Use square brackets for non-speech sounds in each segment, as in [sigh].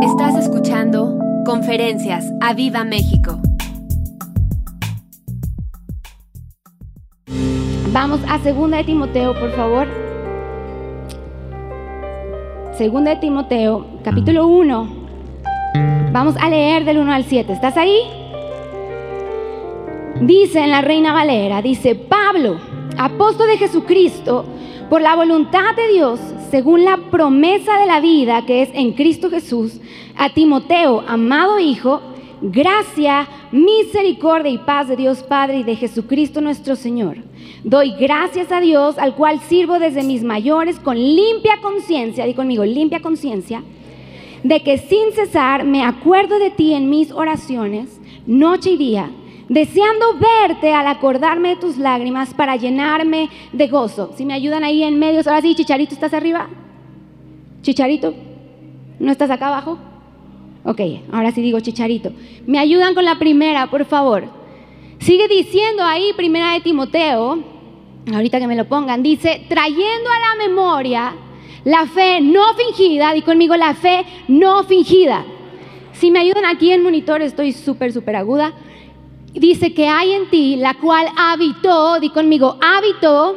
Estás escuchando Conferencias a Viva México. Vamos a Segunda de Timoteo, por favor. Segunda de Timoteo, capítulo 1. Vamos a leer del 1 al 7. ¿Estás ahí? Dice en la Reina Valera, dice, Pablo, apóstol de Jesucristo, por la voluntad de Dios, según la promesa de la vida que es en Cristo Jesús, a Timoteo, amado Hijo, gracia, misericordia y paz de Dios Padre y de Jesucristo nuestro Señor. Doy gracias a Dios, al cual sirvo desde mis mayores con limpia conciencia, di conmigo, limpia conciencia, de que sin cesar me acuerdo de ti en mis oraciones, noche y día, deseando verte al acordarme de tus lágrimas para llenarme de gozo. Si me ayudan ahí en medio, ahora sí, Chicharito, ¿estás arriba? Chicharito, ¿no estás acá abajo? Ok, ahora sí digo Chicharito. Me ayudan con la primera, por favor. Sigue diciendo ahí, primera de Timoteo, ahorita que me lo pongan, dice, trayendo a la memoria la fe no fingida, di conmigo la fe no fingida. Si me ayudan aquí en monitor, estoy súper, súper aguda. Dice que hay en ti, la cual habitó, di conmigo, habitó,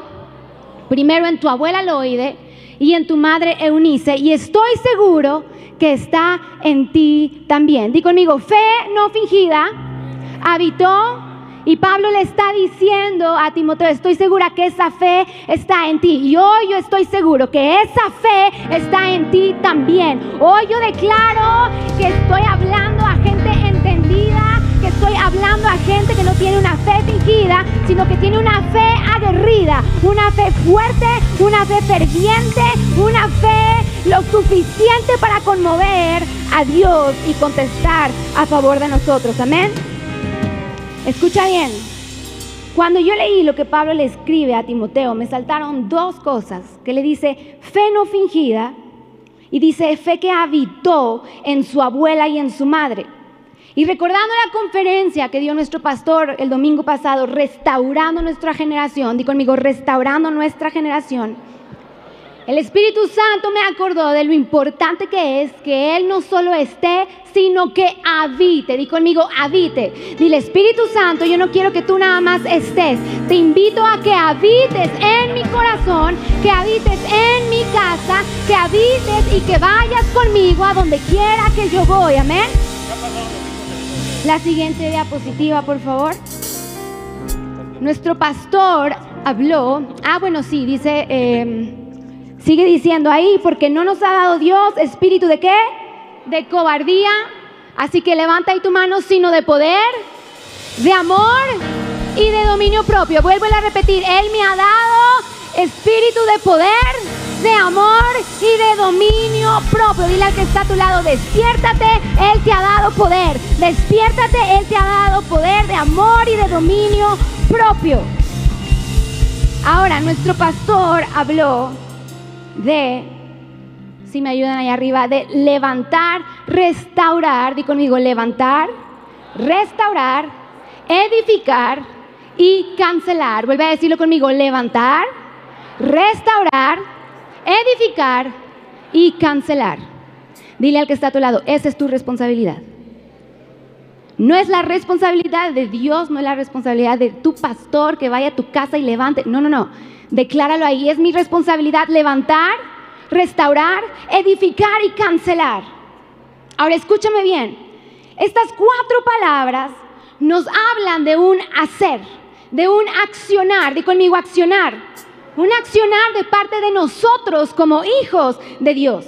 primero en tu abuela Loide y en tu madre Eunice, y estoy seguro que está en ti también. Di conmigo, fe no fingida, habitó y Pablo le está diciendo a Timoteo, estoy segura que esa fe está en ti. Y hoy yo estoy seguro que esa fe está en ti también. Hoy yo declaro que estoy hablando hablando a gente que no tiene una fe fingida, sino que tiene una fe aguerrida, una fe fuerte, una fe ferviente, una fe lo suficiente para conmover a Dios y contestar a favor de nosotros. Amén. Escucha bien. Cuando yo leí lo que Pablo le escribe a Timoteo, me saltaron dos cosas, que le dice fe no fingida y dice fe que habitó en su abuela y en su madre. Y recordando la conferencia que dio nuestro pastor el domingo pasado, restaurando nuestra generación, di conmigo, restaurando nuestra generación, el Espíritu Santo me acordó de lo importante que es que Él no solo esté, sino que habite. Di conmigo, habite. Dile, Espíritu Santo, yo no quiero que tú nada más estés. Te invito a que habites en mi corazón, que habites en mi casa, que habites y que vayas conmigo a donde quiera que yo voy. Amén. La siguiente diapositiva, por favor. Nuestro pastor habló. Ah, bueno, sí, dice... Eh, Sigue diciendo ahí, porque no nos ha dado Dios espíritu de qué? De cobardía. Así que levanta ahí tu mano, sino de poder, de amor y de dominio propio. Vuelvo a repetir, Él me ha dado espíritu de poder, de amor y de dominio propio. Dile al que está a tu lado, despiértate, Él te ha dado poder. Despiértate, Él te ha dado poder de amor y de dominio propio. Ahora, nuestro pastor habló de, si me ayudan ahí arriba, de levantar, restaurar, di conmigo, levantar, restaurar, edificar y cancelar. Vuelve a decirlo conmigo, levantar, restaurar, edificar y cancelar. Dile al que está a tu lado, esa es tu responsabilidad. No es la responsabilidad de Dios, no es la responsabilidad de tu pastor que vaya a tu casa y levante. No, no, no. Decláralo ahí. Es mi responsabilidad levantar, restaurar, edificar y cancelar. Ahora escúchame bien. Estas cuatro palabras nos hablan de un hacer, de un accionar. Di conmigo accionar. Un accionar de parte de nosotros como hijos de Dios.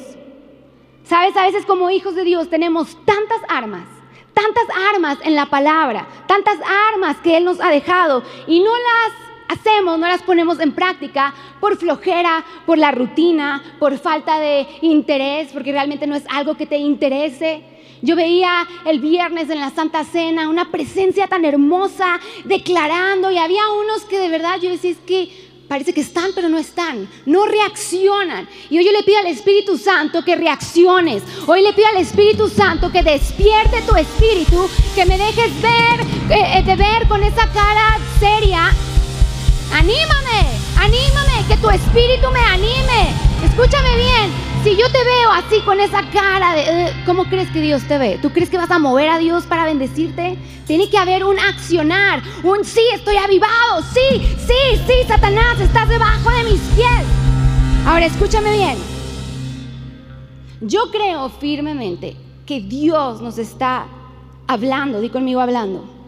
Sabes, a veces como hijos de Dios tenemos tantas armas tantas armas en la palabra, tantas armas que Él nos ha dejado y no las hacemos, no las ponemos en práctica por flojera, por la rutina, por falta de interés, porque realmente no es algo que te interese. Yo veía el viernes en la Santa Cena una presencia tan hermosa declarando y había unos que de verdad yo decía es que parece que están pero no están, no reaccionan. Y hoy yo le pido al Espíritu Santo que reacciones. Hoy le pido al Espíritu Santo que despierte tu espíritu, que me dejes ver, eh, eh, de ver con esa cara seria Anímame, anímame, que tu espíritu me anime. Escúchame bien, si yo te veo así con esa cara de, eh, ¿cómo crees que Dios te ve? ¿Tú crees que vas a mover a Dios para bendecirte? Tiene que haber un accionar, un sí, estoy avivado, sí, sí, sí, Satanás, estás debajo de mis pies. Ahora escúchame bien. Yo creo firmemente que Dios nos está hablando, di conmigo hablando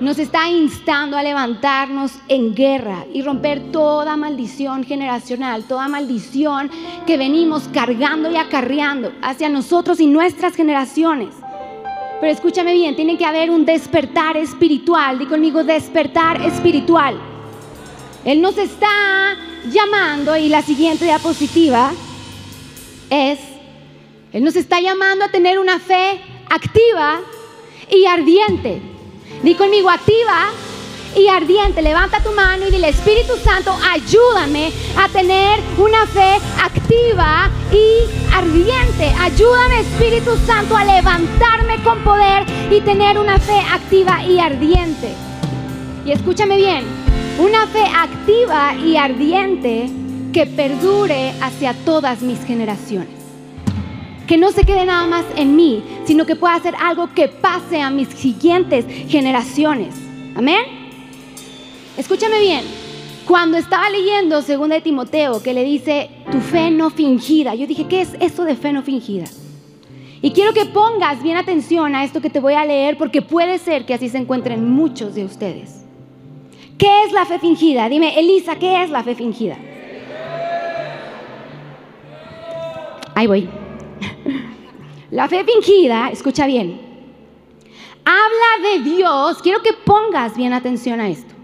nos está instando a levantarnos en guerra y romper toda maldición generacional, toda maldición que venimos cargando y acarreando hacia nosotros y nuestras generaciones. Pero escúchame bien, tiene que haber un despertar espiritual. Di conmigo, despertar espiritual. Él nos está llamando, y la siguiente diapositiva es, Él nos está llamando a tener una fe activa y ardiente. Di conmigo, activa y ardiente. Levanta tu mano y dile, Espíritu Santo, ayúdame a tener una fe activa y ardiente. Ayúdame, Espíritu Santo, a levantarme con poder y tener una fe activa y ardiente. Y escúchame bien, una fe activa y ardiente que perdure hacia todas mis generaciones que no se quede nada más en mí, sino que pueda hacer algo que pase a mis siguientes generaciones. Amén. Escúchame bien. Cuando estaba leyendo 2 de Timoteo, que le dice, tu fe no fingida, yo dije, ¿qué es eso de fe no fingida? Y quiero que pongas bien atención a esto que te voy a leer, porque puede ser que así se encuentren muchos de ustedes. ¿Qué es la fe fingida? Dime, Elisa, ¿qué es la fe fingida? Ahí voy. La fe fingida, escucha bien, habla de Dios, quiero que pongas bien atención a esto.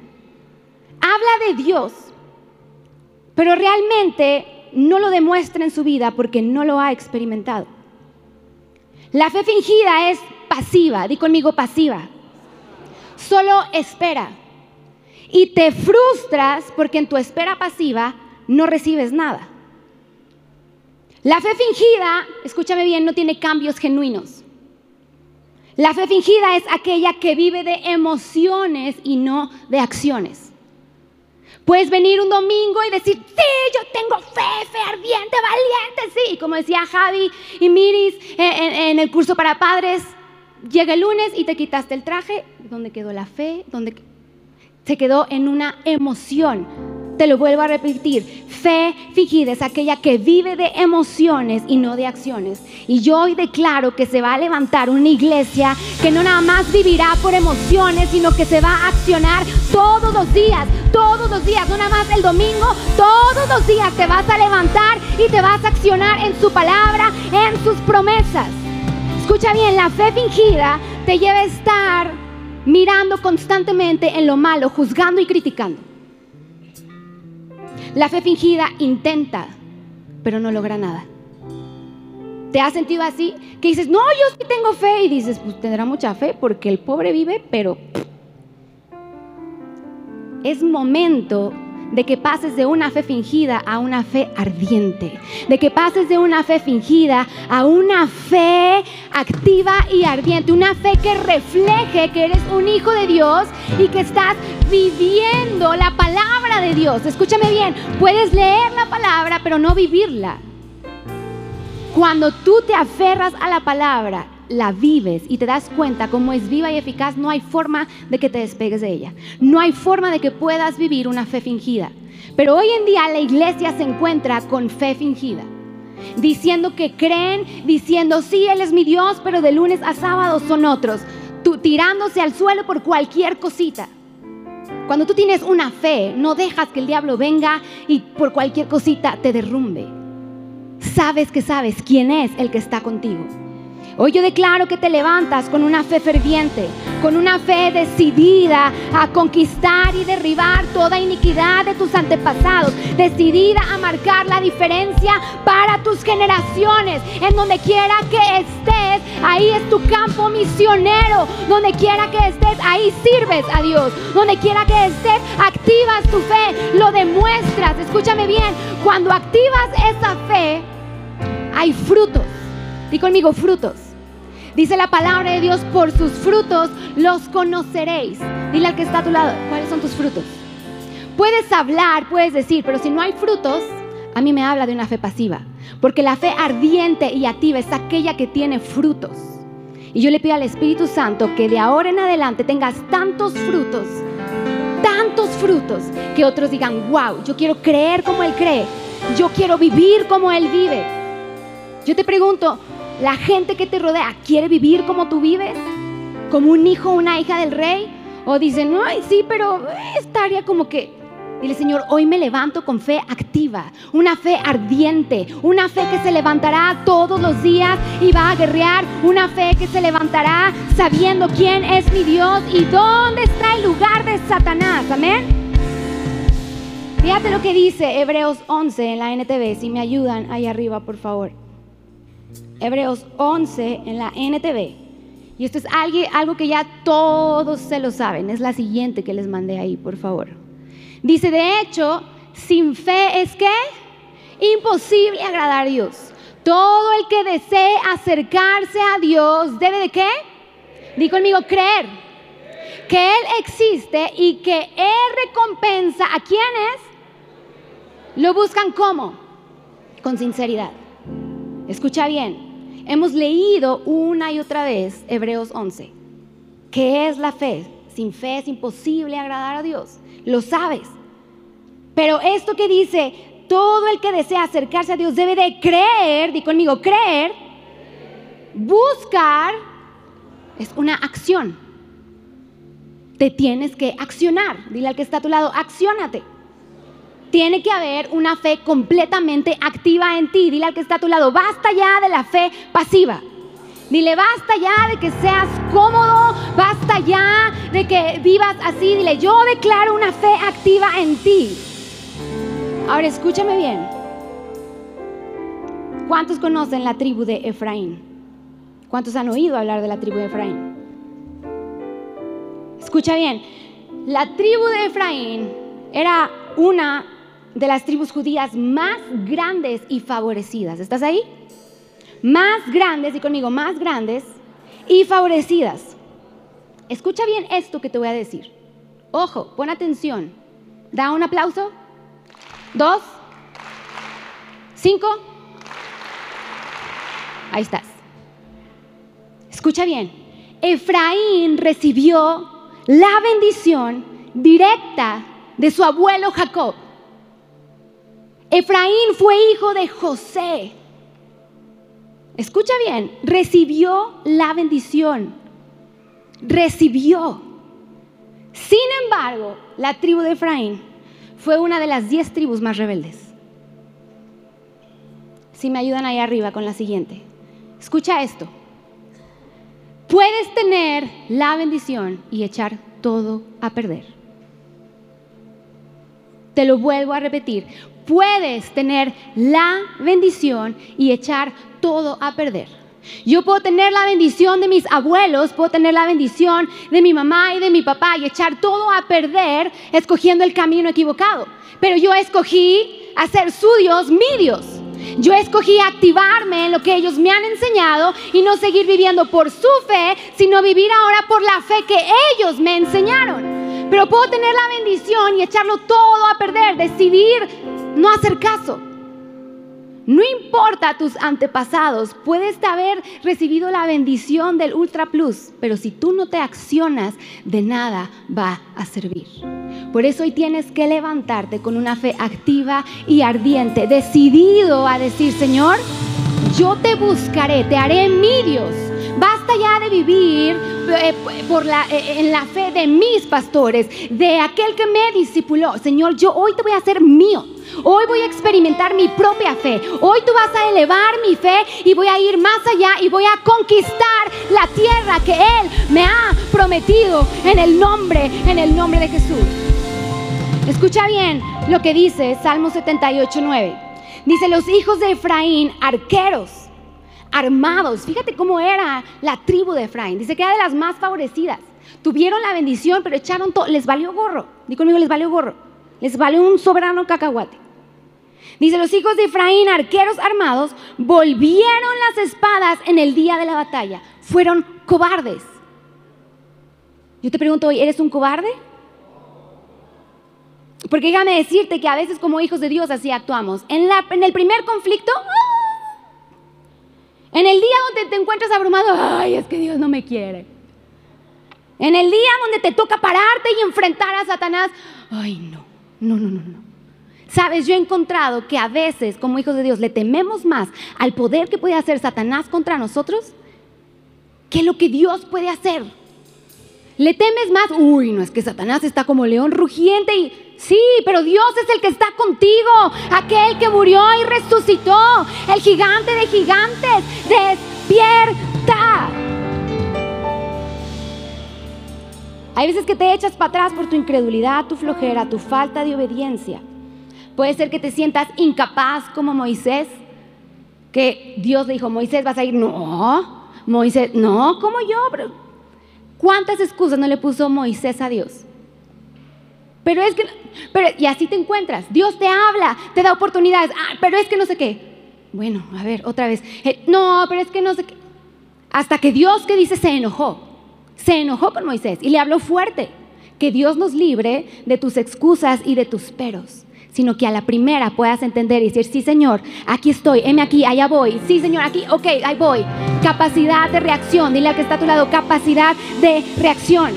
Habla de Dios, pero realmente no lo demuestra en su vida porque no lo ha experimentado. La fe fingida es pasiva, di conmigo pasiva. Solo espera. Y te frustras porque en tu espera pasiva no recibes nada. La fe fingida, escúchame bien, no tiene cambios genuinos. La fe fingida es aquella que vive de emociones y no de acciones. Puedes venir un domingo y decir, sí, yo tengo fe, fe ardiente, valiente, sí. Como decía Javi y Miris en, en el curso para padres, llega el lunes y te quitaste el traje. ¿Dónde quedó la fe? ¿Dónde se quedó en una emoción? Te lo vuelvo a repetir. Fe fingida es aquella que vive de emociones y no de acciones. Y yo hoy declaro que se va a levantar una iglesia que no nada más vivirá por emociones, sino que se va a accionar todos los días, todos los días, no nada más el domingo, todos los días te vas a levantar y te vas a accionar en su palabra, en sus promesas. Escucha bien, la fe fingida te lleva a estar mirando constantemente en lo malo, juzgando y criticando. La fe fingida intenta, pero no logra nada. ¿Te has sentido así? Que dices, no, yo sí tengo fe. Y dices, pues tendrá mucha fe porque el pobre vive, pero es momento de que pases de una fe fingida a una fe ardiente, de que pases de una fe fingida a una fe activa y ardiente, una fe que refleje que eres un hijo de Dios y que estás viviendo la palabra de Dios. Escúchame bien, puedes leer la palabra pero no vivirla. Cuando tú te aferras a la palabra la vives y te das cuenta cómo es viva y eficaz, no hay forma de que te despegues de ella. No hay forma de que puedas vivir una fe fingida. Pero hoy en día la iglesia se encuentra con fe fingida. Diciendo que creen, diciendo, sí, Él es mi Dios, pero de lunes a sábado son otros. Tú, tirándose al suelo por cualquier cosita. Cuando tú tienes una fe, no dejas que el diablo venga y por cualquier cosita te derrumbe. Sabes que sabes quién es el que está contigo. Hoy yo declaro que te levantas con una fe ferviente, con una fe decidida a conquistar y derribar toda iniquidad de tus antepasados, decidida a marcar la diferencia para tus generaciones. En donde quiera que estés, ahí es tu campo misionero. Donde quiera que estés, ahí sirves a Dios. Donde quiera que estés, activas tu fe, lo demuestras. Escúchame bien, cuando activas esa fe, hay frutos. Di conmigo frutos. Dice la palabra de Dios, por sus frutos los conoceréis. Dile al que está a tu lado, ¿cuáles son tus frutos? Puedes hablar, puedes decir, pero si no hay frutos, a mí me habla de una fe pasiva. Porque la fe ardiente y activa es aquella que tiene frutos. Y yo le pido al Espíritu Santo que de ahora en adelante tengas tantos frutos, tantos frutos, que otros digan, wow, yo quiero creer como Él cree, yo quiero vivir como Él vive. Yo te pregunto, ¿la gente que te rodea quiere vivir como tú vives? ¿Como un hijo o una hija del rey? O dicen, ay, sí, pero estaría como que Dile, Señor, hoy me levanto con fe activa, una fe ardiente, una fe que se levantará todos los días y va a guerrear, una fe que se levantará sabiendo quién es mi Dios y dónde está el lugar de Satanás. Amén. Fíjate lo que dice Hebreos 11 en la NTV, si me ayudan ahí arriba, por favor. Hebreos 11 en la NTV. Y esto es algo que ya todos se lo saben. Es la siguiente que les mandé ahí, por favor. Dice, de hecho, sin fe es que imposible agradar a Dios. Todo el que desee acercarse a Dios debe de qué? Di conmigo, creer que Él existe y que Él recompensa a quienes lo buscan como? Con sinceridad. Escucha bien, hemos leído una y otra vez Hebreos 11. ¿Qué es la fe? Sin fe es imposible agradar a Dios lo sabes. Pero esto que dice, todo el que desea acercarse a Dios debe de creer, di conmigo, creer, buscar, es una acción. Te tienes que accionar. Dile al que está a tu lado, accionate. Tiene que haber una fe completamente activa en ti. Dile al que está a tu lado, basta ya de la fe pasiva. Dile, basta ya de que seas cómodo, basta ya de que vivas así. Dile, yo declaro una fe activa en ti. Ahora escúchame bien. ¿Cuántos conocen la tribu de Efraín? ¿Cuántos han oído hablar de la tribu de Efraín? Escucha bien, la tribu de Efraín era una de las tribus judías más grandes y favorecidas. ¿Estás ahí? más grandes, y conmigo, más grandes y favorecidas. Escucha bien esto que te voy a decir. Ojo, pon atención. Da un aplauso. Dos. Cinco. Ahí estás. Escucha bien. Efraín recibió la bendición directa de su abuelo Jacob. Efraín fue hijo de José. Escucha bien, recibió la bendición. Recibió. Sin embargo, la tribu de Efraín fue una de las diez tribus más rebeldes. Si me ayudan ahí arriba con la siguiente. Escucha esto. Puedes tener la bendición y echar todo a perder. Te lo vuelvo a repetir. Puedes tener la bendición y echar todo a perder. Yo puedo tener la bendición de mis abuelos, puedo tener la bendición de mi mamá y de mi papá y echar todo a perder escogiendo el camino equivocado. Pero yo escogí hacer su Dios mi Dios. Yo escogí activarme en lo que ellos me han enseñado y no seguir viviendo por su fe, sino vivir ahora por la fe que ellos me enseñaron. Pero puedo tener la bendición y echarlo todo a perder, decidir no hacer caso. No importa tus antepasados, puedes haber recibido la bendición del Ultra Plus, pero si tú no te accionas, de nada va a servir. Por eso hoy tienes que levantarte con una fe activa y ardiente, decidido a decir, Señor, yo te buscaré, te haré mi Dios. Basta ya de vivir eh, por la, eh, en la fe de mis pastores, de aquel que me discipuló. Señor, yo hoy te voy a hacer mío. Hoy voy a experimentar mi propia fe. Hoy tú vas a elevar mi fe y voy a ir más allá y voy a conquistar la tierra que Él me ha prometido en el nombre, en el nombre de Jesús. Escucha bien lo que dice Salmo 78, 9. Dice, los hijos de Efraín, arqueros, armados. Fíjate cómo era la tribu de Efraín. Dice que era de las más favorecidas. Tuvieron la bendición, pero echaron todo. Les valió gorro. Dí conmigo, les valió gorro. Les valió un soberano cacahuate. Dice, los hijos de Efraín, arqueros armados, volvieron las espadas en el día de la batalla. Fueron cobardes. Yo te pregunto hoy, ¿eres un cobarde? Porque déjame decirte que a veces como hijos de Dios así actuamos. En, en el primer conflicto. En el día donde te encuentras abrumado, ay, es que Dios no me quiere. En el día donde te toca pararte y enfrentar a Satanás, ay, no, no, no, no, no. Sabes, yo he encontrado que a veces como hijos de Dios le tememos más al poder que puede hacer Satanás contra nosotros que lo que Dios puede hacer. Le temes más, uy, no es que Satanás está como león rugiente y sí, pero Dios es el que está contigo, aquel que murió y resucitó, el gigante de gigantes, despierta. Hay veces que te echas para atrás por tu incredulidad, tu flojera, tu falta de obediencia. Puede ser que te sientas incapaz como Moisés, que Dios le dijo, Moisés, vas a ir. No, Moisés, no, como yo. ¿Cuántas excusas no le puso Moisés a Dios? Pero es que, pero, y así te encuentras. Dios te habla, te da oportunidades. Ah, pero es que no sé qué. Bueno, a ver, otra vez. Eh, no, pero es que no sé qué. Hasta que Dios, que dice, se enojó. Se enojó con Moisés y le habló fuerte. Que Dios nos libre de tus excusas y de tus peros sino que a la primera puedas entender y decir, sí Señor, aquí estoy, heme aquí, allá voy, sí Señor, aquí, ok, ahí voy. Capacidad de reacción, dile al que está a tu lado, capacidad de reacción.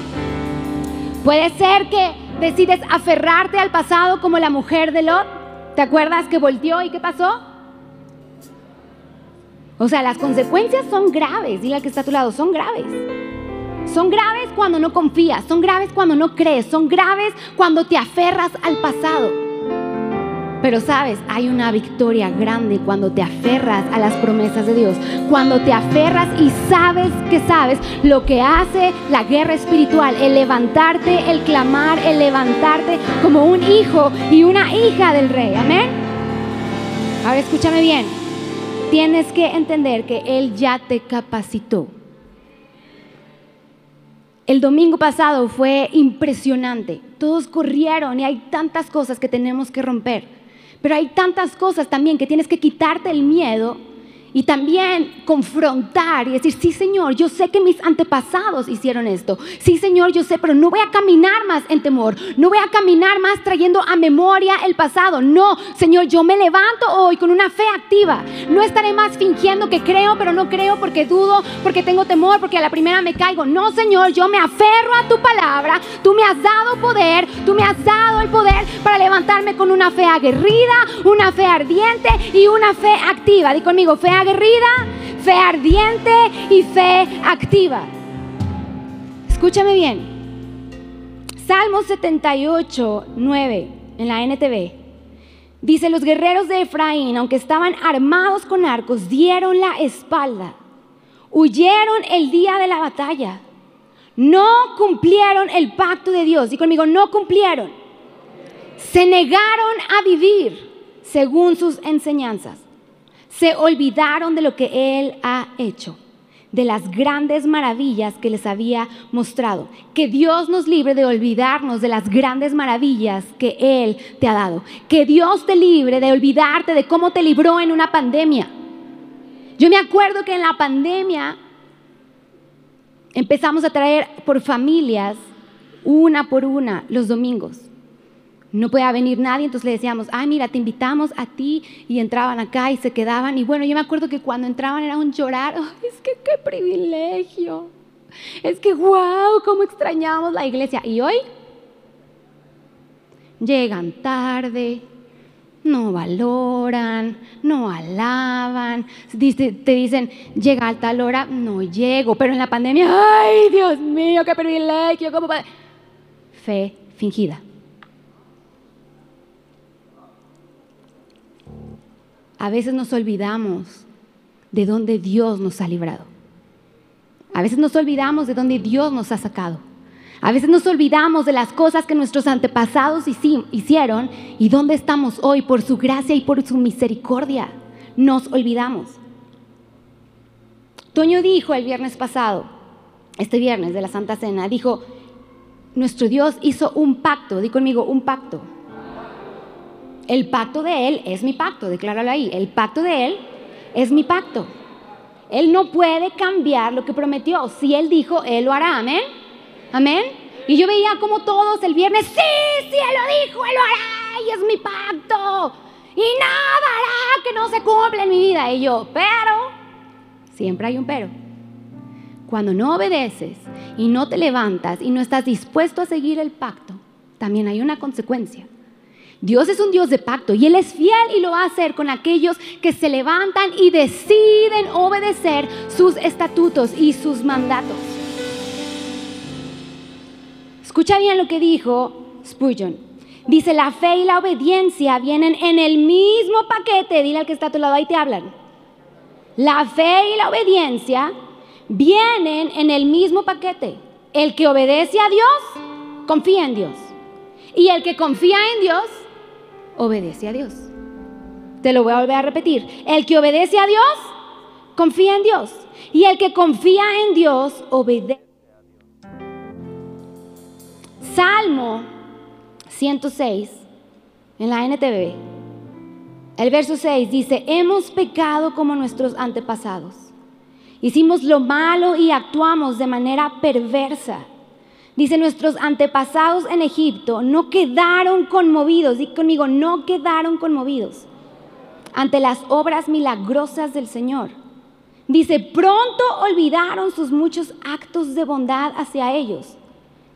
Puede ser que decides aferrarte al pasado como la mujer de Lot. ¿Te acuerdas que volteó y qué pasó? O sea, las consecuencias son graves, dile al que está a tu lado, son graves. Son graves cuando no confías, son graves cuando no crees, son graves cuando te aferras al pasado. Pero sabes, hay una victoria grande cuando te aferras a las promesas de Dios, cuando te aferras y sabes que sabes lo que hace la guerra espiritual, el levantarte, el clamar, el levantarte como un hijo y una hija del rey. Amén. Ahora escúchame bien, tienes que entender que Él ya te capacitó. El domingo pasado fue impresionante. Todos corrieron y hay tantas cosas que tenemos que romper. Pero hay tantas cosas también que tienes que quitarte el miedo y también confrontar y decir, sí Señor, yo sé que mis antepasados hicieron esto. Sí Señor, yo sé, pero no voy a caminar más en temor. No voy a caminar más trayendo a memoria el pasado. No, Señor, yo me levanto hoy con una fe activa. No estaré más fingiendo que creo, pero no creo porque dudo, porque tengo temor, porque a la primera me caigo. No, Señor, yo me aferro a tu palabra. Tú me has dado poder, tú me has dado el poder para levantarme con una fe aguerrida, una fe ardiente y una fe activa. Di conmigo, fe aguerrida, fe ardiente y fe activa. Escúchame bien. Salmo 78, 9 en la NTV. Dice, los guerreros de Efraín, aunque estaban armados con arcos, dieron la espalda, huyeron el día de la batalla, no cumplieron el pacto de Dios. Y conmigo, no cumplieron. Se negaron a vivir según sus enseñanzas se olvidaron de lo que Él ha hecho, de las grandes maravillas que les había mostrado. Que Dios nos libre de olvidarnos de las grandes maravillas que Él te ha dado. Que Dios te libre de olvidarte de cómo te libró en una pandemia. Yo me acuerdo que en la pandemia empezamos a traer por familias, una por una, los domingos no podía venir nadie, entonces le decíamos, ay, mira, te invitamos a ti, y entraban acá y se quedaban. Y bueno, yo me acuerdo que cuando entraban era un llorar, [laughs] es que qué privilegio, es que wow, cómo extrañamos la iglesia. Y hoy llegan tarde, no valoran, no alaban, te dicen, llega a tal hora, no llego, pero en la pandemia, ay, Dios mío, qué privilegio, cómo... Fe fingida. A veces nos olvidamos de dónde Dios nos ha librado. A veces nos olvidamos de dónde Dios nos ha sacado. A veces nos olvidamos de las cosas que nuestros antepasados hicieron y dónde estamos hoy por su gracia y por su misericordia. Nos olvidamos. Toño dijo el viernes pasado, este viernes de la Santa Cena, dijo, nuestro Dios hizo un pacto, di conmigo, un pacto el pacto de Él es mi pacto, decláralo ahí. El pacto de Él es mi pacto. Él no puede cambiar lo que prometió. Si Él dijo, Él lo hará. Amén. Amén. Y yo veía como todos el viernes, sí, sí, Él lo dijo, Él lo hará. Y es mi pacto. Y nada hará que no se cumpla en mi vida. Y yo, pero Siempre hay un pero. Cuando no obedeces y no te levantas y no estás dispuesto a seguir el pacto, también hay una consecuencia. Dios es un Dios de pacto y Él es fiel y lo va a hacer con aquellos que se levantan y deciden obedecer sus estatutos y sus mandatos. Escucha bien lo que dijo Spurgeon. Dice, la fe y la obediencia vienen en el mismo paquete. Dile al que está a tu lado, ahí te hablan. La fe y la obediencia vienen en el mismo paquete. El que obedece a Dios, confía en Dios. Y el que confía en Dios, obedece a Dios. Te lo voy a volver a repetir. El que obedece a Dios, confía en Dios. Y el que confía en Dios, obedece. Salmo 106, en la NTV, el verso 6 dice, hemos pecado como nuestros antepasados. Hicimos lo malo y actuamos de manera perversa. Dice, nuestros antepasados en Egipto no quedaron conmovidos, di conmigo, no quedaron conmovidos ante las obras milagrosas del Señor. Dice, pronto olvidaron sus muchos actos de bondad hacia ellos.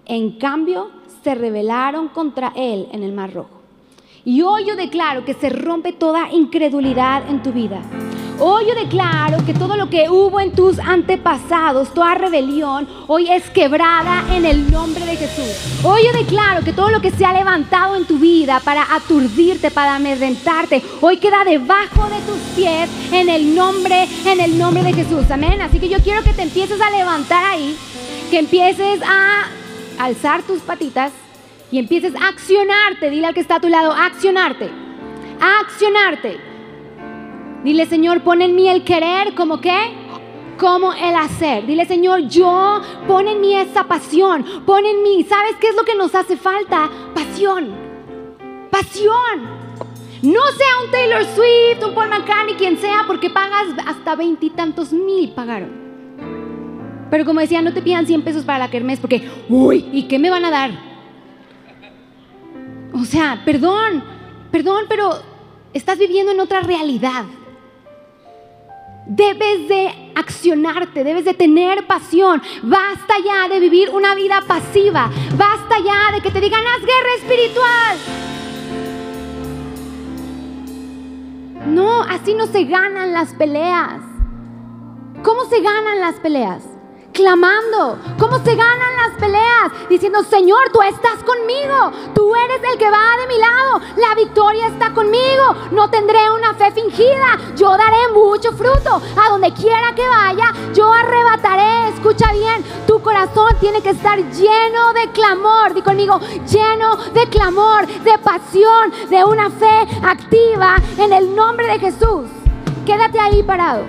En cambio, se rebelaron contra Él en el Mar Rojo. Y hoy yo declaro que se rompe toda incredulidad en tu vida. Hoy yo declaro que todo lo que hubo en tus antepasados, toda rebelión, hoy es quebrada en el nombre de Jesús. Hoy yo declaro que todo lo que se ha levantado en tu vida para aturdirte, para amedrentarte, hoy queda debajo de tus pies en el nombre, en el nombre de Jesús. Amén. Así que yo quiero que te empieces a levantar ahí, que empieces a alzar tus patitas y empieces a accionarte. Dile al que está a tu lado, accionarte. Accionarte. Dile, Señor, pon en mí el querer como qué? Como el hacer. Dile, Señor, yo pon en mí esa pasión. Pon en mí, ¿sabes qué es lo que nos hace falta? Pasión. Pasión. No sea un Taylor Swift, un Paul McCartney, quien sea, porque pagas hasta veintitantos mil pagaron. Pero como decía, no te pidan 100 pesos para la kermés porque, uy, ¿y qué me van a dar? O sea, perdón, perdón, pero estás viviendo en otra realidad. Debes de accionarte, debes de tener pasión. Basta ya de vivir una vida pasiva. Basta ya de que te digan, haz guerra espiritual. No, así no se ganan las peleas. ¿Cómo se ganan las peleas? Clamando. ¿Cómo se ganan las peleas? Diciendo, Señor, tú estás conmigo. Tú eres el que va de mi lado. La victoria está conmigo. No tendré una fe fingida. Yo daré mucho fruto. A donde quiera que vaya, yo arrebataré. Escucha bien, tu corazón tiene que estar lleno de clamor. Di conmigo, lleno de clamor, de pasión, de una fe activa en el nombre de Jesús. Quédate ahí parado.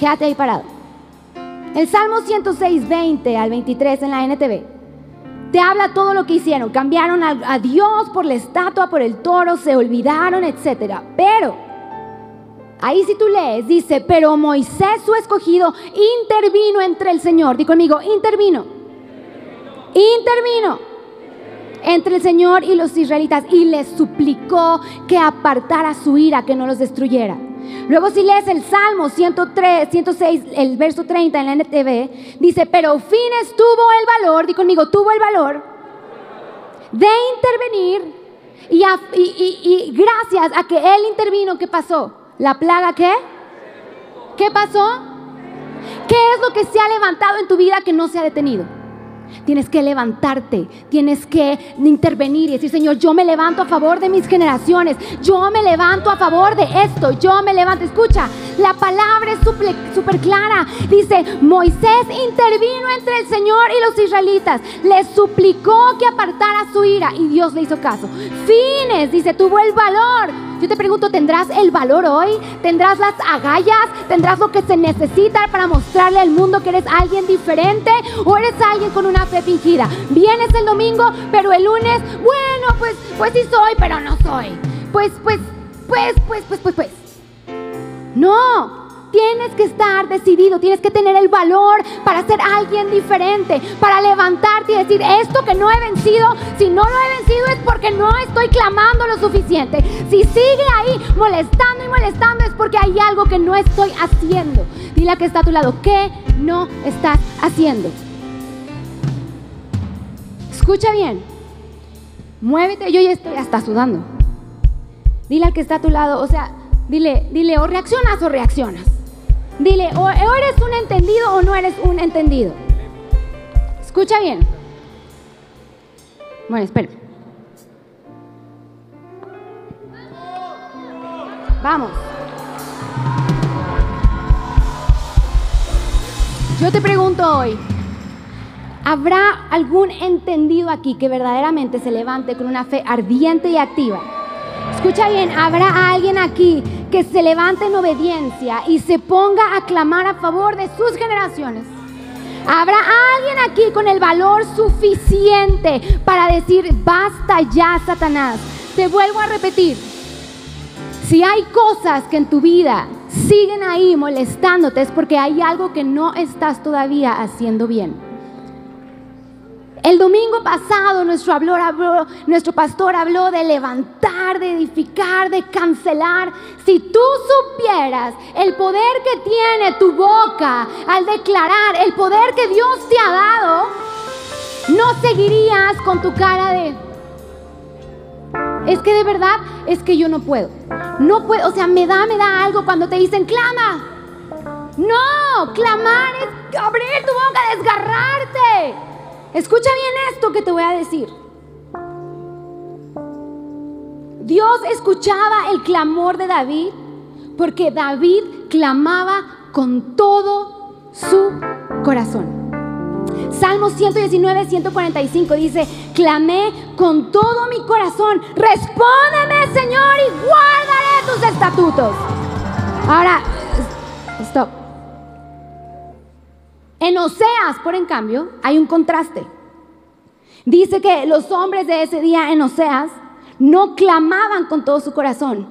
Quédate ahí parado. El Salmo 106, 20 al 23 en la NTV te habla todo lo que hicieron. Cambiaron a, Dios por la estatua, por el toro, se olvidaron, etc. Pero, ahí si tú lees, dice, pero Moisés su escogido intervino entre el Señor. Di conmigo, intervino. Intervino entre el Señor y los israelitas y les suplicó que apartara su ira, que no los destruyera. Luego si lees el Salmo 103, 106, el verso 30 en la NTV, dice, pero Fines tuvo el valor, di conmigo, tuvo el valor de intervenir y, y, gracias a que él intervino, ¿qué pasó? ¿La plaga qué? ¿Qué pasó? ¿Qué es lo que se ha levantado en tu vida que no se ha detenido? Tienes que levantarte, tienes que intervenir y decir, Señor, yo me levanto a favor de mis generaciones, yo me levanto a favor de esto, yo me levanto. Escucha, la palabra es súper clara. Dice, Moisés intervino entre el Señor y los israelitas, le suplicó que apartara su ira y Dios le hizo caso. Fines, dice, tuvo el valor. Yo te pregunto, ¿tendrás el valor hoy? ¿Tendrás las agallas? ¿Tendrás lo que se necesita para mostrarle al mundo que eres alguien diferente? ¿O eres alguien con una fe fingida. Vienes el domingo, pero el lunes, bueno, pues, pues sí soy, pero no soy. Pues, pues, pues, pues, pues, pues, pues. No, Tienes que estar decidido, tienes que tener el valor para ser alguien diferente, para levantarte y decir, esto que no he vencido, si no lo he vencido es porque no estoy clamando lo suficiente. Si sigue ahí molestando y molestando es porque hay algo que no estoy haciendo. Dile a que está a tu lado, ¿qué no estás haciendo? Escucha bien. Muévete, yo ya estoy hasta sudando. Dile al que está a tu lado, o sea, dile, dile, o reaccionas o reaccionas. Dile, o eres un entendido o no eres un entendido. Escucha bien. Bueno, espera. Vamos. Yo te pregunto hoy, ¿habrá algún entendido aquí que verdaderamente se levante con una fe ardiente y activa? Escucha bien, ¿habrá alguien aquí que se levante en obediencia y se ponga a clamar a favor de sus generaciones? ¿Habrá alguien aquí con el valor suficiente para decir, basta ya, Satanás? Te vuelvo a repetir, si hay cosas que en tu vida siguen ahí molestándote es porque hay algo que no estás todavía haciendo bien. El domingo pasado nuestro, nuestro pastor habló de levantar, de edificar, de cancelar. Si tú supieras el poder que tiene tu boca al declarar, el poder que Dios te ha dado, no seguirías con tu cara de... Es que de verdad es que yo no puedo. No puedo, o sea, me da, me da algo cuando te dicen, clama. No, clamar es abrir tu boca, desgarrarte. Escucha bien esto que te voy a decir. Dios escuchaba el clamor de David porque David clamaba con todo su corazón. Salmo 119, 145 dice, clamé con todo mi corazón, respóndeme Señor y guardaré tus estatutos. Ahora, stop. En Oseas, por en cambio, hay un contraste. Dice que los hombres de ese día en Oseas no clamaban con todo su corazón.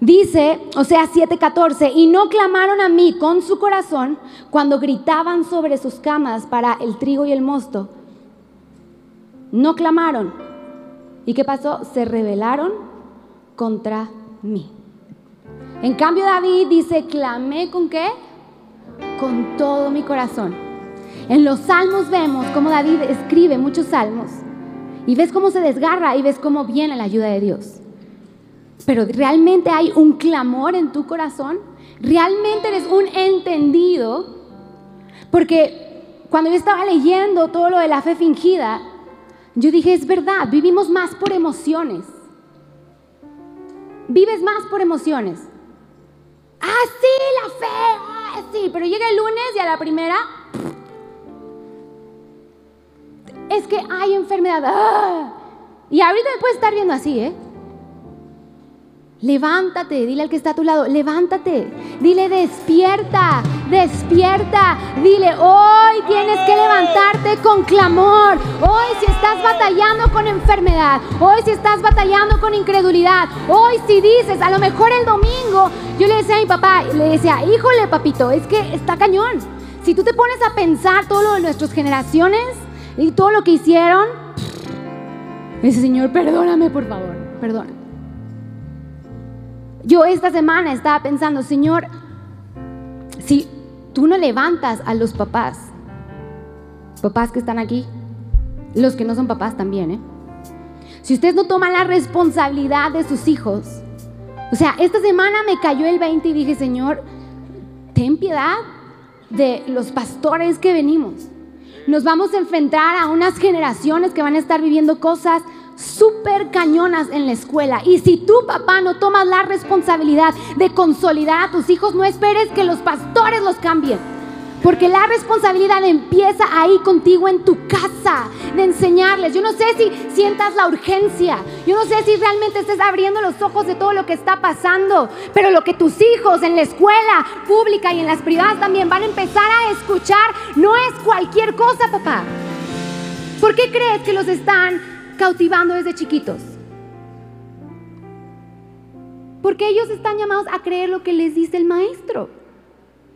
Dice, Oseas 7:14, y no clamaron a mí con su corazón cuando gritaban sobre sus camas para el trigo y el mosto. No clamaron. ¿Y qué pasó? Se rebelaron contra mí. En cambio David dice, clamé con qué? Con todo mi corazón. En los salmos vemos cómo David escribe muchos salmos y ves cómo se desgarra y ves cómo viene la ayuda de Dios. Pero realmente hay un clamor en tu corazón, realmente eres un entendido, porque cuando yo estaba leyendo todo lo de la fe fingida, yo dije, es verdad, vivimos más por emociones. Vives más por emociones. Ah, sí, la fe, ah, sí, pero llega el lunes y a la primera es que hay enfermedad. ¡Ah! Y ahorita me puedes estar viendo así, ¿eh? Levántate, dile al que está a tu lado, levántate. Dile, despierta, despierta. Dile, hoy tienes que levantarte con clamor. Hoy si estás batallando con enfermedad, hoy si estás batallando con incredulidad, hoy si dices, a lo mejor el domingo, yo le decía a mi papá, le decía, híjole papito, es que está cañón. Si tú te pones a pensar todo lo de nuestras generaciones, y todo lo que hicieron, ese Señor, perdóname por favor, perdona. Yo esta semana estaba pensando, Señor, si tú no levantas a los papás, papás que están aquí, los que no son papás también, ¿eh? Si ustedes no toman la responsabilidad de sus hijos, o sea, esta semana me cayó el 20 y dije, Señor, ten piedad de los pastores que venimos nos vamos a enfrentar a unas generaciones que van a estar viviendo cosas súper cañonas en la escuela. Y si tú, papá, no tomas la responsabilidad de consolidar a tus hijos, no esperes que los pastores los cambien. Porque la responsabilidad empieza ahí contigo en tu casa, de enseñarles. Yo no sé si sientas la urgencia, yo no sé si realmente estés abriendo los ojos de todo lo que está pasando, pero lo que tus hijos en la escuela pública y en las privadas también van a empezar a escuchar no es cualquier cosa, papá. ¿Por qué crees que los están cautivando desde chiquitos? Porque ellos están llamados a creer lo que les dice el maestro.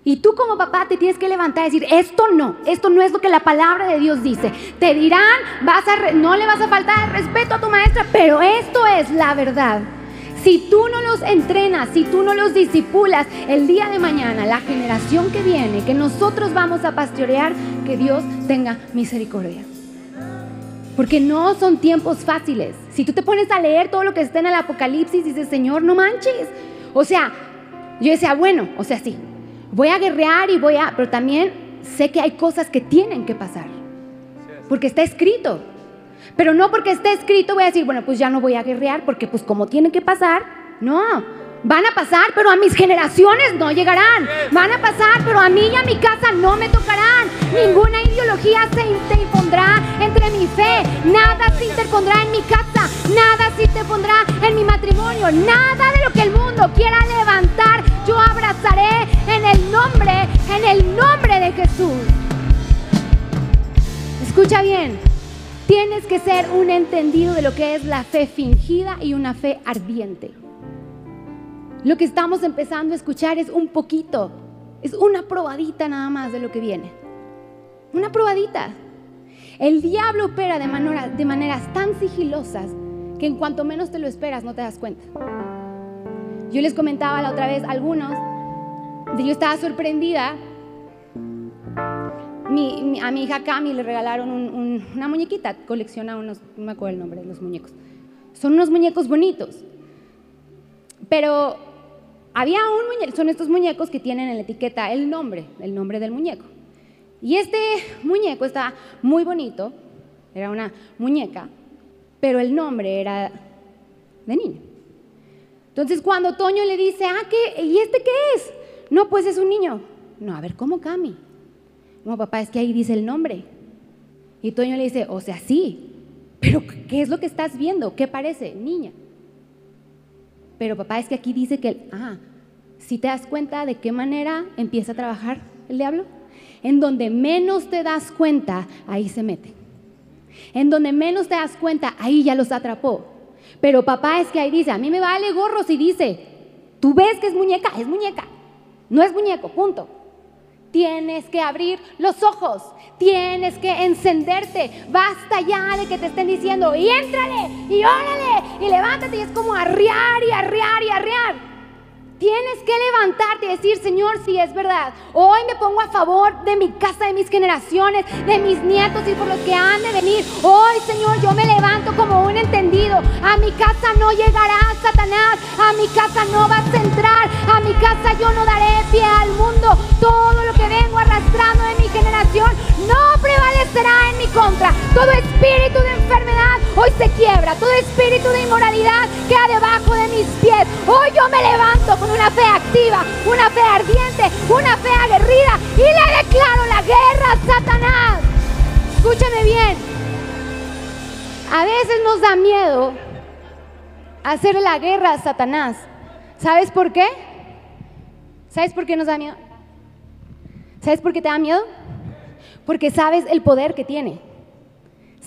Y tú como papá te tienes que levantar y decir, esto no, esto no es lo que la palabra de Dios dice. Te dirán, vas a no le vas a faltar el respeto a tu maestra, pero esto es la verdad. Si tú no los entrenas, si tú no los disipulas, el día de mañana, la generación que viene, que nosotros vamos a pastorear, que Dios tenga misericordia. Porque no son tiempos fáciles. Si tú te pones a leer todo lo que está en el Apocalipsis, dices, Señor, no manches. O sea, yo decía, bueno, o sea, sí, voy a guerrear y voy a, pero también sé que hay cosas que tienen que pasar. Porque está escrito. Pero no porque esté escrito voy a decir, bueno, pues ya no voy a guerrear porque pues como tienen que pasar, no. Van a pasar, pero a mis generaciones no llegarán. Van a pasar, pero a mí y a mi casa no me tocarán. Ninguna ideología se interpondrá entre mi fe. Nada se interpondrá en mi casa. Nada se interpondrá en mi matrimonio. Nada de lo que el mundo quiera levantar, yo abrazaré en el nombre, en el nombre de Jesús. Escucha bien. Tienes que ser un entendido de lo que es la fe fingida y una fe ardiente. Lo que estamos empezando a escuchar es un poquito, es una probadita nada más de lo que viene. Una probadita. El diablo opera de, de maneras tan sigilosas que en cuanto menos te lo esperas no te das cuenta. Yo les comentaba la otra vez algunos, yo estaba sorprendida. a mi hija Cami le regalaron una muñequita, colecciona unos, no me acuerdo el nombre de los muñecos. Son unos muñecos bonitos. Pero había un muñeco, son estos muñecos que tienen en la etiqueta el nombre, el nombre del muñeco. Y este muñeco está muy bonito, era una muñeca, pero el nombre era de niño. Entonces cuando Toño le dice, ah, ¿qué? ¿y este qué es? No, pues es un niño. No, a ver, ¿cómo Cami? No, papá, es que ahí dice el nombre. Y Toño le dice, o sea, sí, pero ¿qué es lo que estás viendo? ¿Qué parece? Niña. Pero papá, es que aquí dice que, ah, si te das cuenta de qué manera empieza a trabajar el diablo, en donde menos te das cuenta, ahí se mete. En donde menos te das cuenta, ahí ya los atrapó. Pero papá es que ahí dice, a mí me vale gorro si dice, tú ves que es muñeca, es muñeca, no es muñeco, punto. Tienes que abrir los ojos, tienes que encenderte. Basta ya de que te estén diciendo, y éntrale, y órale, y levántate. Y es como arriar y arriar y arriar. Tienes que levantarte y decir, Señor, si es verdad. Hoy me pongo a favor de mi casa, de mis generaciones, de mis nietos y por los que han de venir. Hoy, Señor, yo me levanto como un entendido. A mi casa no llegará Satanás. A mi casa no vas a entrar. A mi casa yo no daré pie al mundo. Todo lo que vengo arrastrando de mi generación no prevalecerá en mi contra. Todo espíritu de enfermedad hoy se quiebra. Todo espíritu de inmoralidad debajo de pies. Hoy yo me levanto una fe activa, una fe ardiente, una fe aguerrida y le declaro la guerra a Satanás. Escúchame bien. A veces nos da miedo hacer la guerra a Satanás. ¿Sabes por qué? ¿Sabes por qué nos da miedo? ¿Sabes por qué te da miedo? Porque sabes el poder que tiene.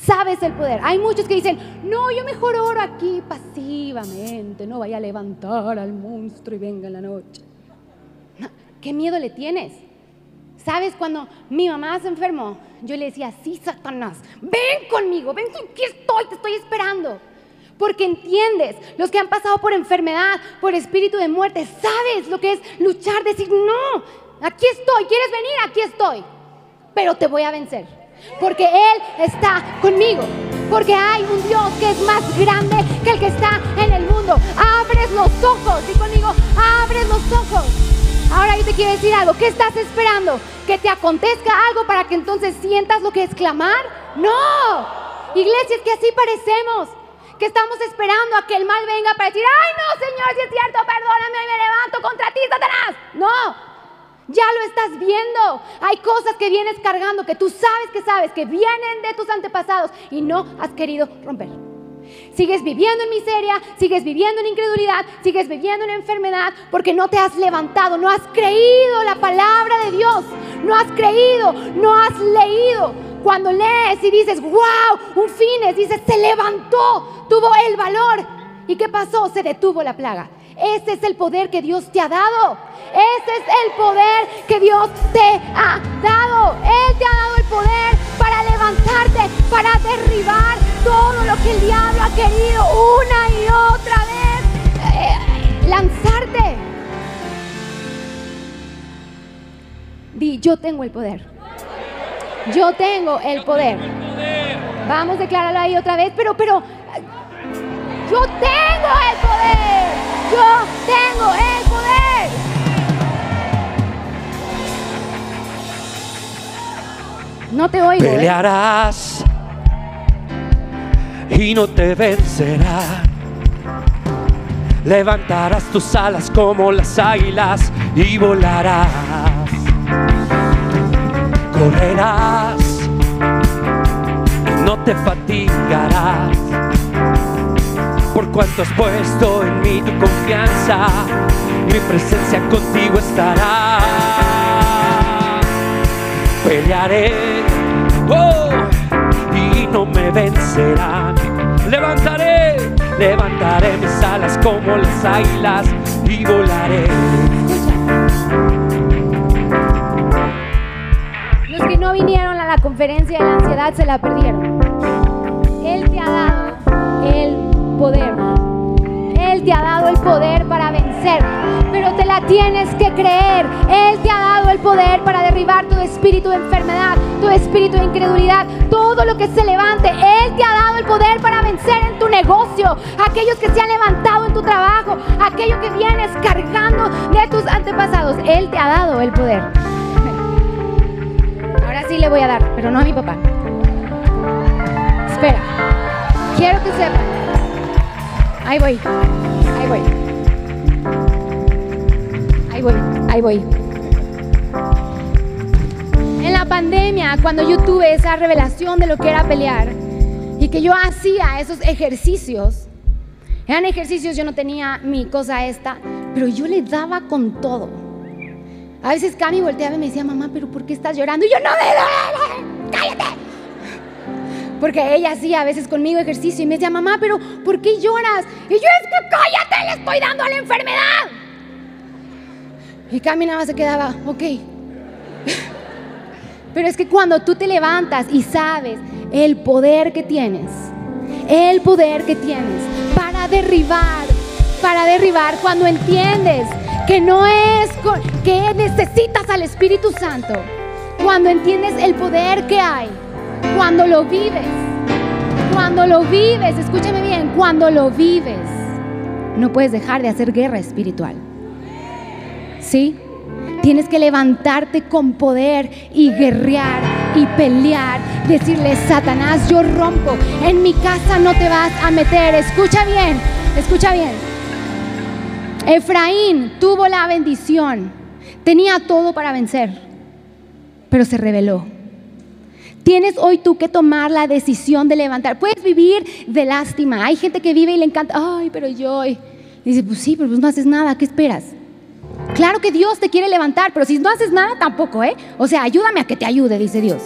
Sabes el poder. Hay muchos que dicen, no, yo mejor oro aquí pasivamente, no vaya a levantar al monstruo y venga en la noche. ¿Qué miedo le tienes? ¿Sabes cuando mi mamá se enfermó? Yo le decía, sí, Satanás, ven conmigo, ven, aquí estoy, te estoy esperando. Porque entiendes, los que han pasado por enfermedad, por espíritu de muerte, sabes lo que es luchar, decir, no, aquí estoy, ¿quieres venir? Aquí estoy, pero te voy a vencer porque Él está conmigo. Porque hay un Dios que es más grande que el que está en el mundo. Abres los ojos. Y conmigo, abres los ojos. Ahora yo te quiero decir algo. ¿Qué estás esperando? ¿Que te acontezca algo para que entonces sientas lo que es clamar? No. Iglesia, es que así parecemos. Que estamos esperando a que el mal venga para decir, ay no, Señor, si es cierto, perdóname, me levanto contra ti, Satanás. No, ya lo estás viendo. Hay cosas que vienes cargando que tú sabes que sabes que vienen de tus antepasados y no has querido romper. Sigues viviendo en miseria, sigues viviendo en incredulidad, sigues viviendo en enfermedad porque no te has levantado, no has creído la palabra de Dios, no has creído, no has leído. Cuando lees y dices, wow, un fines, dices, se levantó, tuvo el valor. ¿Y qué pasó? Se detuvo la plaga. Ese es el poder que Dios te ha dado. Ese es el poder que Dios te ha dado. Él te ha dado el poder para levantarte, para derribar todo lo que el diablo ha querido una y otra vez eh, lanzarte. Di, yo tengo el poder. Yo tengo el poder. Vamos a declararlo ahí otra vez, pero, pero, yo tengo el poder. Yo tengo el poder. No te oigo. ¿eh? Pelearás y no te vencerá. Levantarás tus alas como las águilas y volarás. Correrás, no te fatigarás. Cuanto has puesto en mí tu confianza, mi presencia contigo estará. Pelearé oh, y no me vencerán. Levantaré, levantaré mis alas como las águilas y volaré. Los que no vinieron a la conferencia de la ansiedad se la perdieron. Él te ha dado el poder. Él te ha dado el poder para vencer, pero te la tienes que creer. Él te ha dado el poder para derribar tu espíritu de enfermedad, tu espíritu de incredulidad, todo lo que se levante. Él te ha dado el poder para vencer en tu negocio, aquellos que se han levantado en tu trabajo, aquello que vienes cargando de tus antepasados. Él te ha dado el poder. Ahora sí le voy a dar, pero no a mi papá. Espera, quiero que sepan. Ahí voy, ahí voy. Ahí voy, ahí voy. En la pandemia, cuando yo tuve esa revelación de lo que era pelear y que yo hacía esos ejercicios, eran ejercicios, yo no tenía mi cosa esta, pero yo le daba con todo. A veces Cami volteaba y me decía, mamá, pero ¿por qué estás llorando? Y yo, no me cállate. Porque ella hacía a veces conmigo ejercicio y me decía, mamá, pero ¿por qué lloras? Y yo, es que cállate, le estoy dando a la enfermedad. Y Cami nada más se quedaba, ok. [laughs] Pero es que cuando tú te levantas y sabes el poder que tienes, el poder que tienes para derribar, para derribar, cuando entiendes que no es que necesitas al Espíritu Santo, cuando entiendes el poder que hay, cuando lo vives, cuando lo vives, escúchame bien, cuando lo vives, no puedes dejar de hacer guerra espiritual. ¿Sí? Tienes que levantarte con poder y guerrear y pelear. Decirle, Satanás, yo rompo. En mi casa no te vas a meter. Escucha bien, escucha bien. Efraín tuvo la bendición. Tenía todo para vencer, pero se rebeló. Tienes hoy tú que tomar la decisión de levantar. Puedes vivir de lástima. Hay gente que vive y le encanta, ay, pero yo... Y dice, pues sí, pero pues no haces nada, ¿qué esperas? Claro que Dios te quiere levantar, pero si no haces nada tampoco, ¿eh? O sea, ayúdame a que te ayude, dice Dios.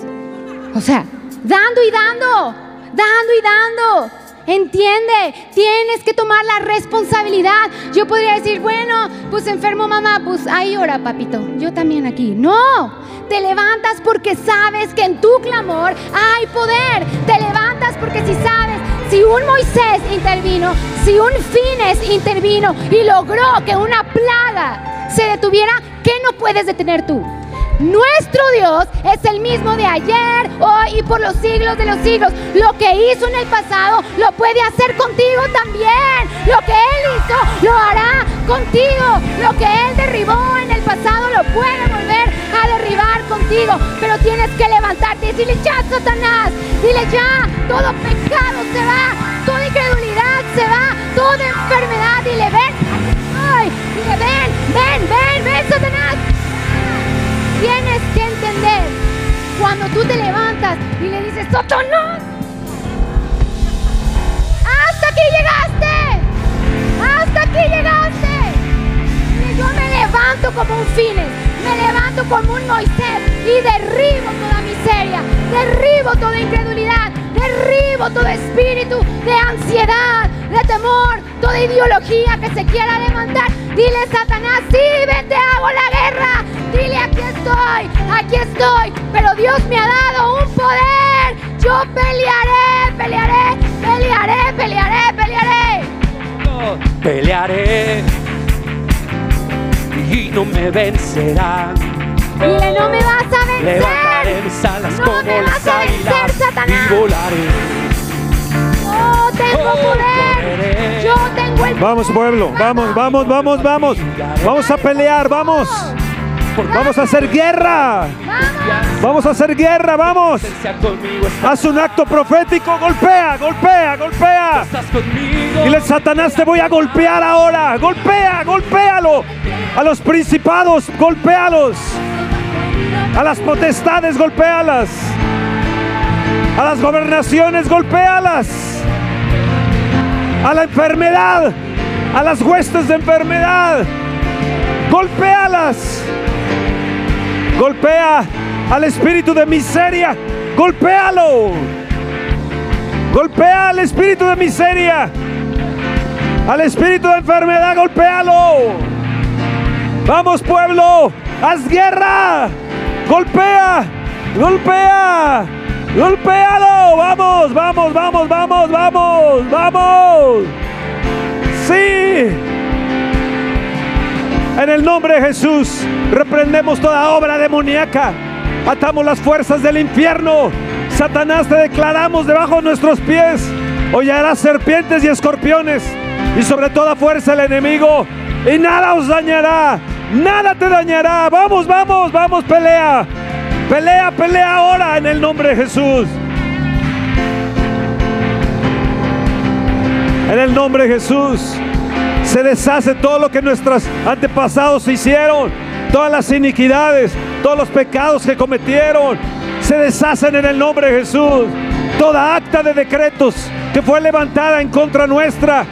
O sea, dando y dando, dando y dando. Entiende, tienes que tomar la responsabilidad. Yo podría decir, bueno, pues enfermo mamá, pues ahí ora, papito. Yo también aquí. No, te levantas porque sabes que en tu clamor hay poder. Te levantas porque si sabes, si un Moisés intervino, si un Fines intervino y logró que una plaga se detuviera, ¿qué no puedes detener tú? Nuestro Dios es el mismo de ayer, hoy y por los siglos de los siglos. Lo que hizo en el pasado lo puede hacer contigo también. Lo que Él hizo lo hará contigo. Lo que Él derribó en el pasado lo puede volver a derribar contigo. Pero tienes que levantarte y decirle ya, Satanás. Dile ya, todo pecado se va, toda incredulidad se va, toda enfermedad. Dile ven, ay, dile ven, ven, ven, ven, Satanás. Tienes que entender. Cuando tú te levantas y le dices, Satanás, hasta aquí llegaste, hasta aquí llegaste. Y yo me levanto como un Fines, me levanto como un Moisés y derribo toda miseria, derribo toda incredulidad, derribo todo espíritu de ansiedad, de temor, toda ideología que se quiera levantar. Dile, Satanás, sí, ven, te hago la guerra. Dile, aquí estoy, aquí estoy. Pero Dios me ha dado un poder. Yo pelearé, pelearé, pelearé, pelearé, pelearé. Pelearé y no me vencerán. Dile, no me vas a vencer. Mis alas No como las águilas y volaré. Yo tengo Oh, poder. correré. Yo tengo el Vamos pueblo, vamos, vamos, vamos, vamos. Vamos a pelear, vamos. Vamos a hacer guerra. Vamos. Vamos a hacer guerra, vamos. Haz un acto profético, golpea, golpea, golpea. Dile, Satanás, te voy a golpear ahora. Golpea, golpéalo. A los principados, golpéalos. A las potestades, golpéalas. A las gobernaciones, golpéalas. A la enfermedad, a las huestes de enfermedad, golpéalas. Golpea al espíritu de miseria, golpéalo. Golpea al espíritu de miseria. Al espíritu de enfermedad, golpéalo. Vamos, pueblo. Haz guerra. Golpea. Golpea. Golpéalo. Vamos, vamos, vamos, vamos, vamos, vamos. Sí. En el nombre de Jesús, reprendemos toda obra demoníaca. Atamos las fuerzas del infierno. Satanás, te declaramos debajo de nuestros pies. Hollarás serpientes y escorpiones. Y sobre toda fuerza el enemigo. Y nada os dañará. Nada te dañará. Vamos, vamos, vamos, pelea. Pelea, pelea ahora en el nombre de Jesús. En el nombre de Jesús se deshace todo lo que nuestros antepasados hicieron, todas las iniquidades, todos los pecados que cometieron, se deshacen en el nombre de Jesús. Toda acta de decretos que fue levantada en contra nuestra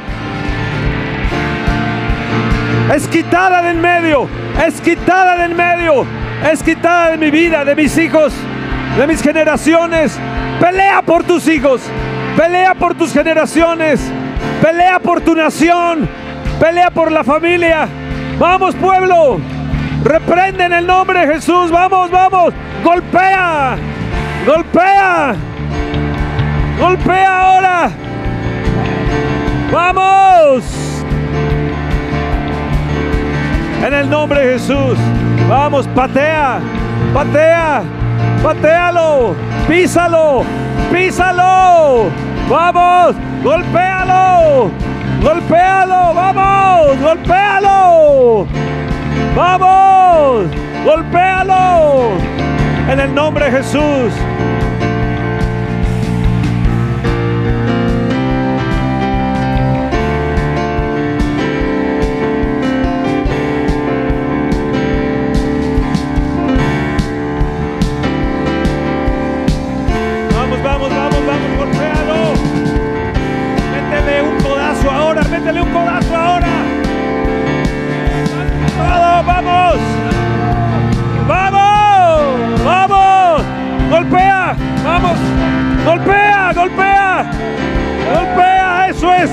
es quitada de en medio, es quitada de en medio, es quitada de mi vida, de mis hijos, de mis generaciones. Pelea por tus hijos, pelea por tus generaciones, pelea por tu nación, pelea por la familia. Vamos pueblo, reprende en el nombre de Jesús, vamos, vamos, golpea, golpea, golpea ahora. Vamos. En el nombre de Jesús. Vamos, patea, patea, patealo, písalo, písalo. Vamos, golpéalo, golpéalo, vamos, golpéalo. Vamos, golpéalo. En el nombre de Jesús. Vamos. Golpea, golpea. Golpea, eso es.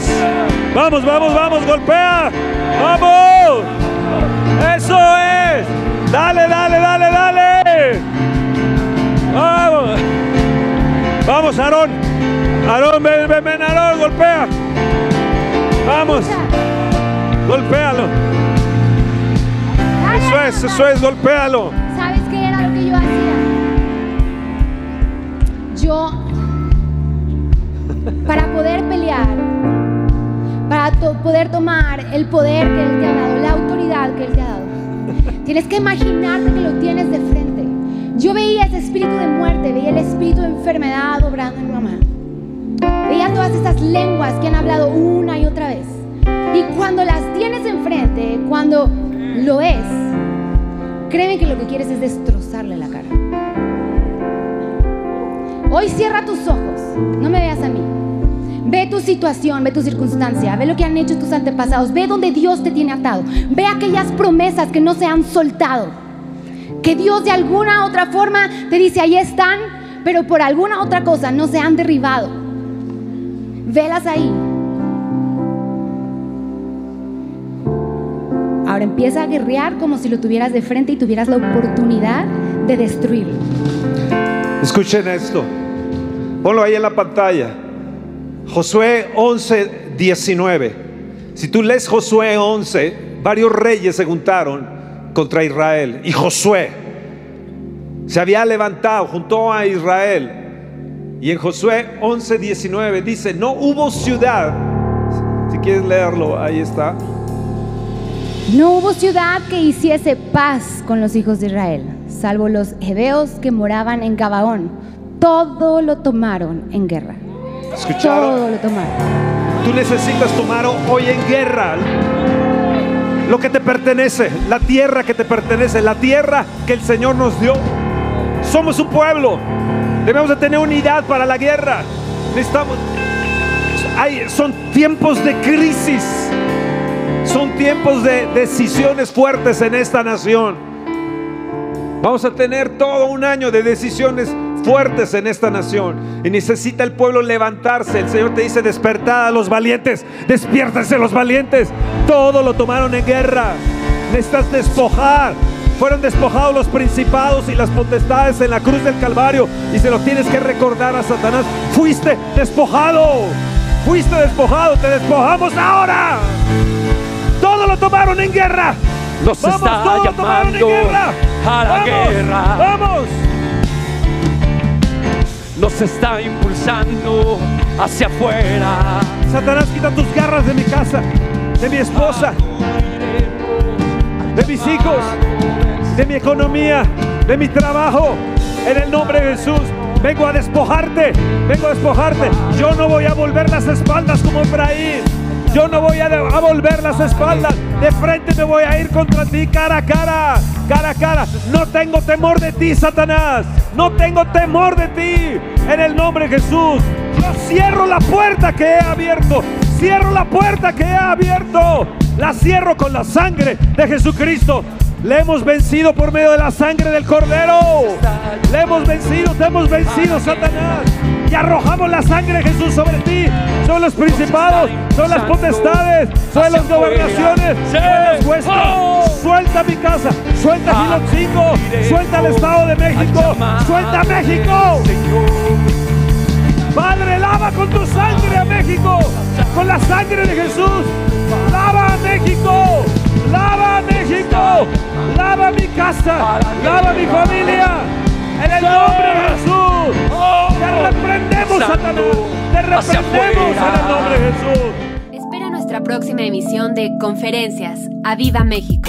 Vamos, vamos, vamos, golpea. Vamos. Eso es. Dale, dale, dale, dale. Vamos. Vamos, Aarón. Aarón, ven, ven, ven, Aarón, golpea. Vamos, golpéalo. Eso es, eso es, golpéalo. ¿Sabes qué era lo que yo hacía? Yo, para poder pelear, para to- poder tomar el poder que Él te ha dado, la autoridad que Él te ha dado, tienes que imaginarte que lo tienes de frente. Yo veía ese espíritu de muerte, veía el espíritu de enfermedad obrando en mi mamá. Veía todas esas lenguas que han hablado una y otra vez. Y cuando las tienes enfrente, cuando lo es, créeme que lo que quieres es destrozarle la cara. Hoy cierra tus ojos, no me veas a mí. Ve tu situación, ve tu circunstancia, ve lo que han hecho tus antepasados, ve donde Dios te tiene atado, ve aquellas promesas que no se han soltado, que Dios de alguna otra forma te dice, ahí están, pero por alguna otra cosa no se han derribado. Velas ahí. Ahora empieza a guerrear como si lo tuvieras de frente y tuvieras la oportunidad de destruirlo. Escuchen esto. Ponlo ahí en la pantalla. Josué 11, 19. Si tú lees Josué 11, varios reyes se juntaron contra Israel. Y Josué se había levantado junto a Israel. Y en Josué 11, 19 dice, no hubo ciudad. Si quieres leerlo, ahí está. No hubo ciudad que hiciese paz con los hijos de Israel, salvo los hebeos que moraban en Gabaón. Todo lo tomaron en guerra. ¿Escucharon? Todo lo tomaron. Tú necesitas tomar hoy en guerra lo que te pertenece, la tierra que te pertenece, la tierra que el Señor nos dio. Somos un pueblo. Debemos de tener unidad para la guerra. Necesitamos. Hay, son tiempos de crisis. Son tiempos de decisiones fuertes en esta nación. Vamos a tener todo un año de decisiones fuertes en esta nación. Y necesita el pueblo levantarse. El Señor te dice, despertad a los valientes. Despiértense los valientes. Todo lo tomaron en guerra. Necesitas despojar. Fueron despojados los principados y las potestades en la cruz del Calvario. Y se lo tienes que recordar a Satanás. Fuiste despojado. Fuiste despojado. Te despojamos ahora. Todo lo tomaron en guerra. Nos Vamos, está llamando a la Vamos, guerra. Vamos. Nos está impulsando hacia afuera. Satanás, quita tus garras de mi casa, de mi esposa, de mis hijos, de mi economía, de mi trabajo. En el nombre de Jesús, vengo a despojarte, vengo a despojarte. Yo no voy a volver las espaldas como Efraín. Yo no voy a, volver las espaldas. De frente me voy a ir contra ti cara a cara, cara a cara. No tengo temor de ti, Satanás. No tengo temor de ti. En el nombre de Jesús. Yo cierro la puerta que he abierto. Cierro la puerta que he abierto. La cierro con la sangre de Jesucristo. Le hemos vencido por medio de la sangre del Cordero. Le hemos vencido, te hemos vencido, Satanás. Y arrojamos la sangre de Jesús sobre ti, sobre los principados, sobre las potestades, sobre las gobernaciones, sobre los vuestros. Suelta mi casa, suelta Gilotzingo, suelta el Estado de México, suelta México. Padre, lava con tu sangre a México, con la sangre de Jesús. Lava a México, lava a México, lava mi casa, lava mi familia. En el nombre de Jesús, te reprendemos, Satanás, te reprendemos en el nombre de Jesús. Espera nuestra próxima emisión de Conferencias. ¡A Viva México!